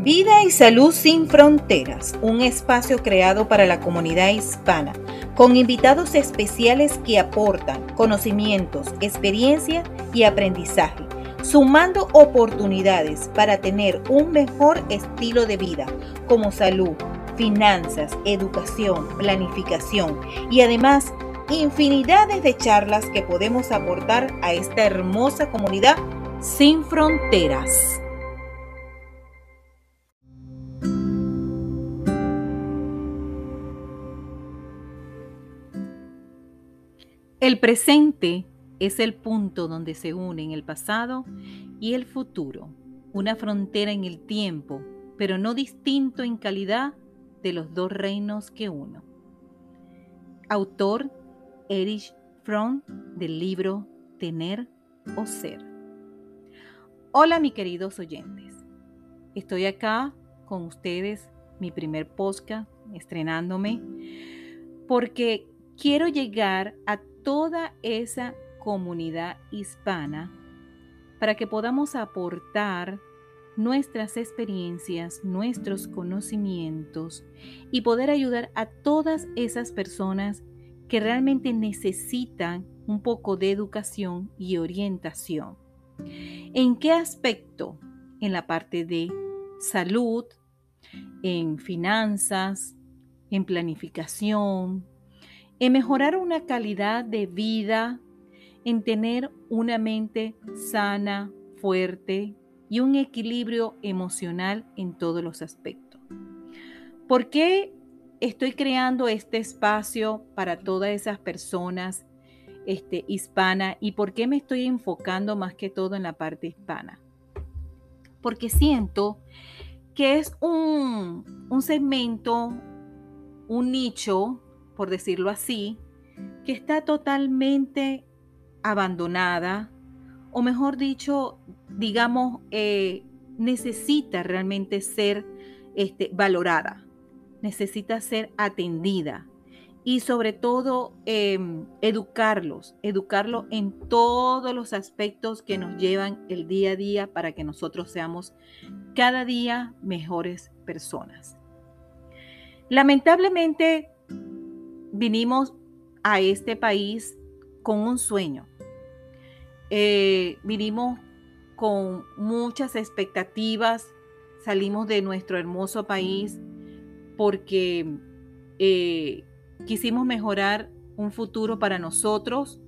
Vida y Salud sin Fronteras, un espacio creado para la comunidad hispana, con invitados especiales que aportan conocimientos, experiencia y aprendizaje, sumando oportunidades para tener un mejor estilo de vida, como salud, finanzas, educación, planificación y además infinidades de charlas que podemos aportar a esta hermosa comunidad sin fronteras. El presente es el punto donde se unen el pasado y el futuro, una frontera en el tiempo, pero no distinto en calidad de los dos reinos que uno. Autor Erich Fromm del libro Tener o Ser. Hola mis queridos oyentes, estoy acá con ustedes, mi primer podcast, estrenándome, porque quiero llegar a toda esa comunidad hispana para que podamos aportar nuestras experiencias, nuestros conocimientos y poder ayudar a todas esas personas que realmente necesitan un poco de educación y orientación. ¿En qué aspecto? En la parte de salud, en finanzas, en planificación, en mejorar una calidad de vida, en tener una mente sana, fuerte y un equilibrio emocional en todos los aspectos. ¿Por qué estoy creando este espacio para todas esas personas este, hispanas y por qué me estoy enfocando más que todo en la parte hispana? Porque siento que es un, un segmento, un nicho por decirlo así, que está totalmente abandonada, o mejor dicho, digamos, eh, necesita realmente ser este, valorada, necesita ser atendida y sobre todo em, educarlos, educarlos en todos los aspectos que nos llevan el día a día para que nosotros seamos cada día mejores personas. Lamentablemente, vinimos a este país con un sueño. Eh, vinimos con muchas expectativas, salimos de nuestro hermoso país porque eh, quisimos mejorar un futuro para nosotros,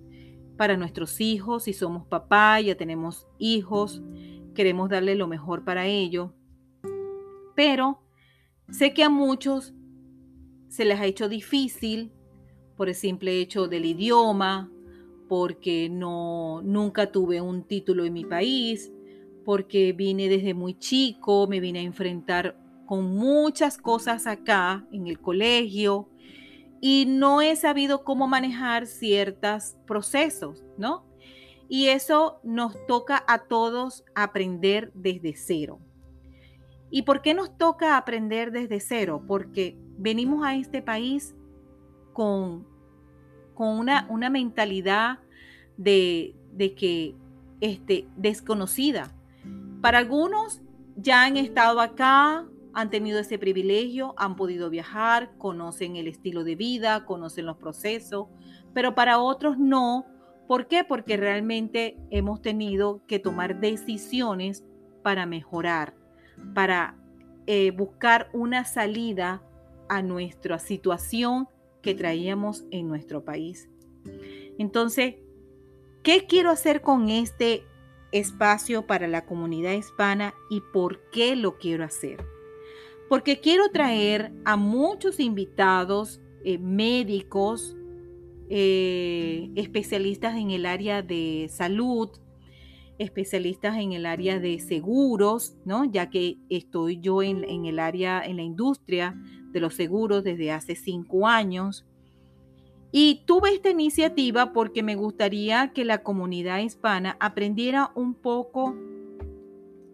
para nuestros hijos, si somos papá, ya tenemos hijos, queremos darle lo mejor para ellos. Pero sé que a muchos se les ha hecho difícil por el simple hecho del idioma, porque no nunca tuve un título en mi país, porque vine desde muy chico, me vine a enfrentar con muchas cosas acá en el colegio y no he sabido cómo manejar ciertos procesos, ¿no? Y eso nos toca a todos aprender desde cero. ¿Y por qué nos toca aprender desde cero? Porque venimos a este país con, con una, una mentalidad de, de que este, desconocida. Para algunos ya han estado acá, han tenido ese privilegio, han podido viajar, conocen el estilo de vida, conocen los procesos, pero para otros no. ¿Por qué? Porque realmente hemos tenido que tomar decisiones para mejorar, para eh, buscar una salida a nuestra situación que traíamos en nuestro país. Entonces, ¿qué quiero hacer con este espacio para la comunidad hispana y por qué lo quiero hacer? Porque quiero traer a muchos invitados eh, médicos, eh, especialistas en el área de salud, especialistas en el área de seguros, ¿no? Ya que estoy yo en, en, el área, en la industria de los seguros desde hace cinco años. Y tuve esta iniciativa porque me gustaría que la comunidad hispana aprendiera un poco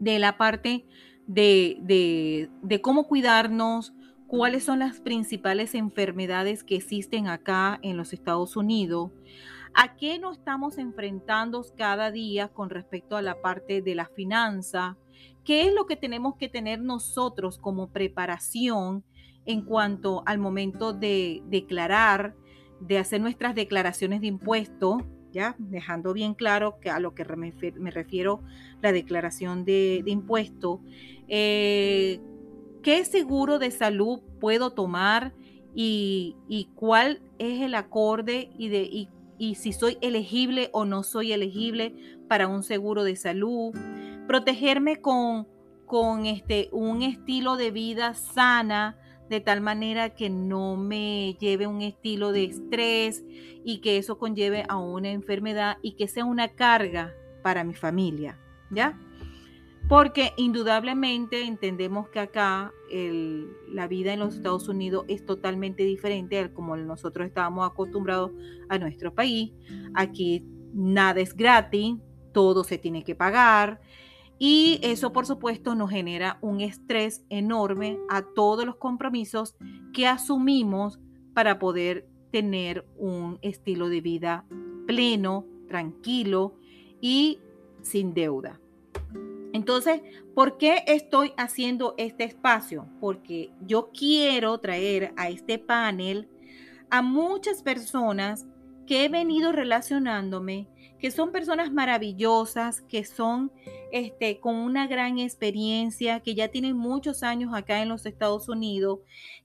de la parte de, de, de cómo cuidarnos, cuáles son las principales enfermedades que existen acá en los Estados Unidos, ¿A qué nos estamos enfrentando cada día con respecto a la parte de la finanza? ¿Qué es lo que tenemos que tener nosotros como preparación en cuanto al momento de declarar, de hacer nuestras declaraciones de impuestos? ¿Ya? Dejando bien claro que a lo que me refiero la declaración de, impuesto. Eh, ¿Qué seguro de salud puedo tomar y, cuál es el acorde y, de, y si soy elegible o no soy elegible para un seguro de salud? Protegerme con, con este, un estilo de vida sana, de tal manera que no me lleve un estilo de estrés y que eso conlleve a una enfermedad y que sea una carga para mi familia, ¿ya? Porque indudablemente entendemos que acá la vida en los Estados Unidos es totalmente diferente a como nosotros estábamos acostumbrados a nuestro país. Aquí nada es gratis, todo se tiene que pagar. Y eso, por supuesto, nos genera un estrés enorme a todos los compromisos que asumimos para poder tener un estilo de vida pleno, tranquilo y sin deuda. Entonces, ¿por qué estoy haciendo este espacio? Porque yo quiero traer a este panel a muchas personas que he venido relacionándome, que son personas maravillosas, que son este, con una gran experiencia, que ya tienen muchos años acá en los Estados Unidos,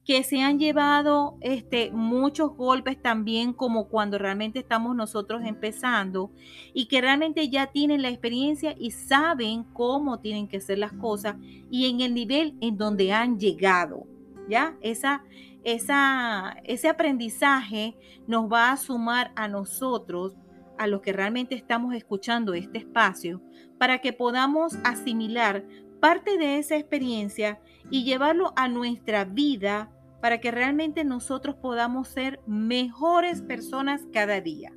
que se han llevado este, muchos golpes también como cuando realmente estamos nosotros empezando y que realmente ya tienen la experiencia y saben cómo tienen que hacer las cosas y en el nivel en donde han llegado. ¿Ya? Esa, esa, ese aprendizaje nos va a sumar a nosotros, a los que realmente estamos escuchando este espacio, para que podamos asimilar parte de esa experiencia y llevarlo a nuestra vida para que realmente nosotros podamos ser mejores personas cada día,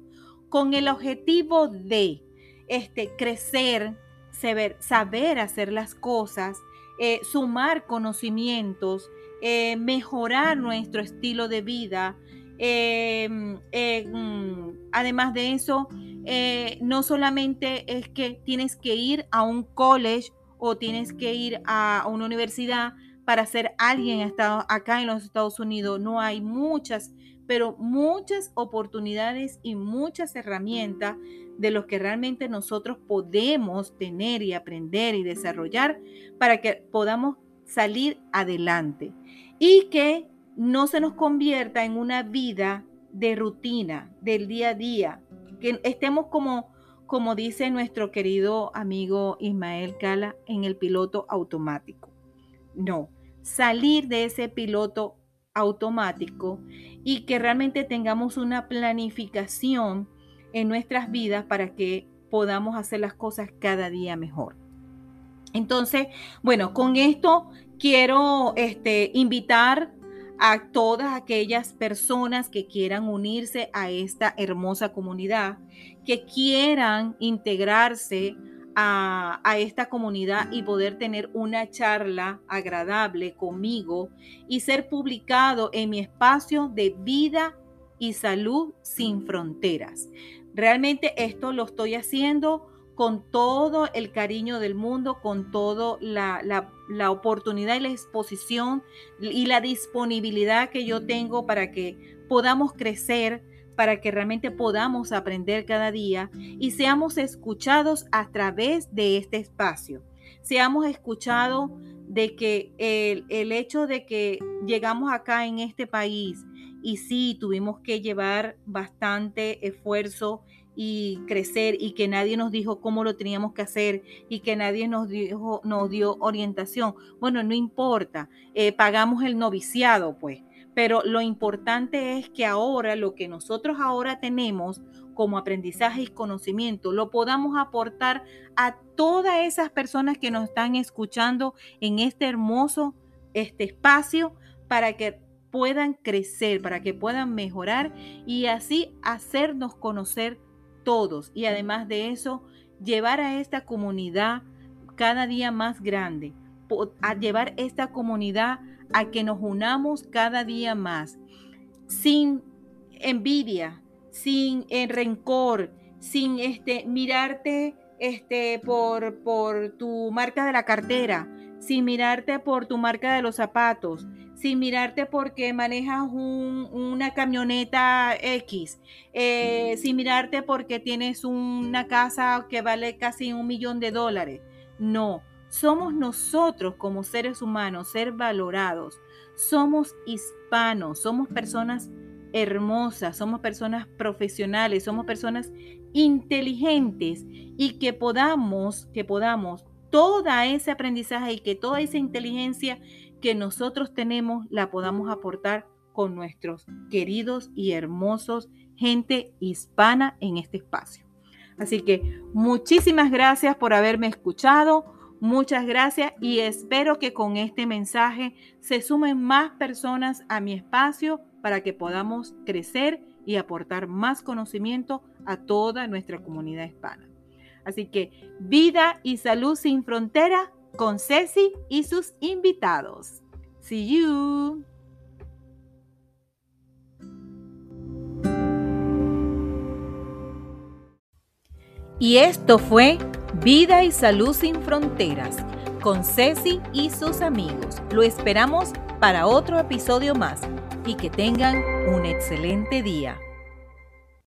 con el objetivo de este, crecer, saber, hacer las cosas, eh, sumar conocimientos, eh, mejorar nuestro estilo de vida. Em, eh, mm, además de eso, eh, no solamente es que tienes que ir a un college o tienes que ir a una universidad para ser alguien acá en los Estados Unidos. No hay muchas, pero muchas oportunidades y muchas herramientas de los que realmente nosotros podemos tener y aprender y desarrollar para que podamos salir adelante y que no se nos convierta en una vida de rutina, del día a día, que estemos como, como dice nuestro querido amigo Ismael Cala, en el piloto automático. No, salir de ese piloto automático y que realmente tengamos una planificación en nuestras vidas para que podamos hacer las cosas cada día mejor. Entonces, bueno, con esto quiero este, invitar a todas aquellas personas que quieran unirse a esta hermosa comunidad, que quieran integrarse a, a, esta comunidad y poder tener una charla agradable conmigo y ser publicado en mi espacio de vida y salud sin fronteras. Realmente esto lo estoy haciendo con todo el cariño del mundo, con toda la, la, oportunidad y la exposición y la disponibilidad que yo tengo para que podamos crecer, para que realmente podamos aprender cada día y seamos escuchados a través de este espacio. Seamos escuchados de que el, el hecho de que llegamos acá en este país y sí tuvimos que llevar bastante esfuerzo y crecer y que nadie nos dijo cómo lo teníamos que hacer y que nadie nos dijo, nos dio orientación. Bueno, no importa, eh, pagamos el noviciado, pues. Pero lo importante es que ahora lo que nosotros ahora tenemos como aprendizaje y conocimiento lo podamos aportar a todas esas personas que nos están escuchando en este hermoso este espacio para que puedan crecer, para que puedan mejorar y así hacernos conocer todos y además de eso, llevar a esta comunidad cada día más grande, a llevar esta comunidad a que nos unamos cada día más, sin envidia, sin eh, rencor, sin este, mirarte este, por, por tu marca de la cartera, sin mirarte por tu marca de los zapatos, sin mirarte porque manejas una camioneta X, eh, sin mirarte porque tienes una casa que vale casi un millón de dólares. No, somos nosotros como seres humanos, ser valorados. Somos hispanos, somos personas hermosas, somos personas profesionales, somos personas inteligentes y que podamos, que podamos todo ese aprendizaje y que toda esa inteligencia que nosotros tenemos la podamos aportar con nuestros queridos y hermosos gente hispana en este espacio. Así que muchísimas gracias por haberme escuchado. Muchas gracias y espero que con este mensaje se sumen más personas a mi espacio para que podamos crecer y aportar más conocimiento a toda nuestra comunidad hispana. Así que vida y salud sin frontera con Ceci y sus invitados. See you. Y esto fue Vida y Salud sin Fronteras con Ceci y sus amigos. Lo esperamos para otro episodio más y que tengan un excelente día.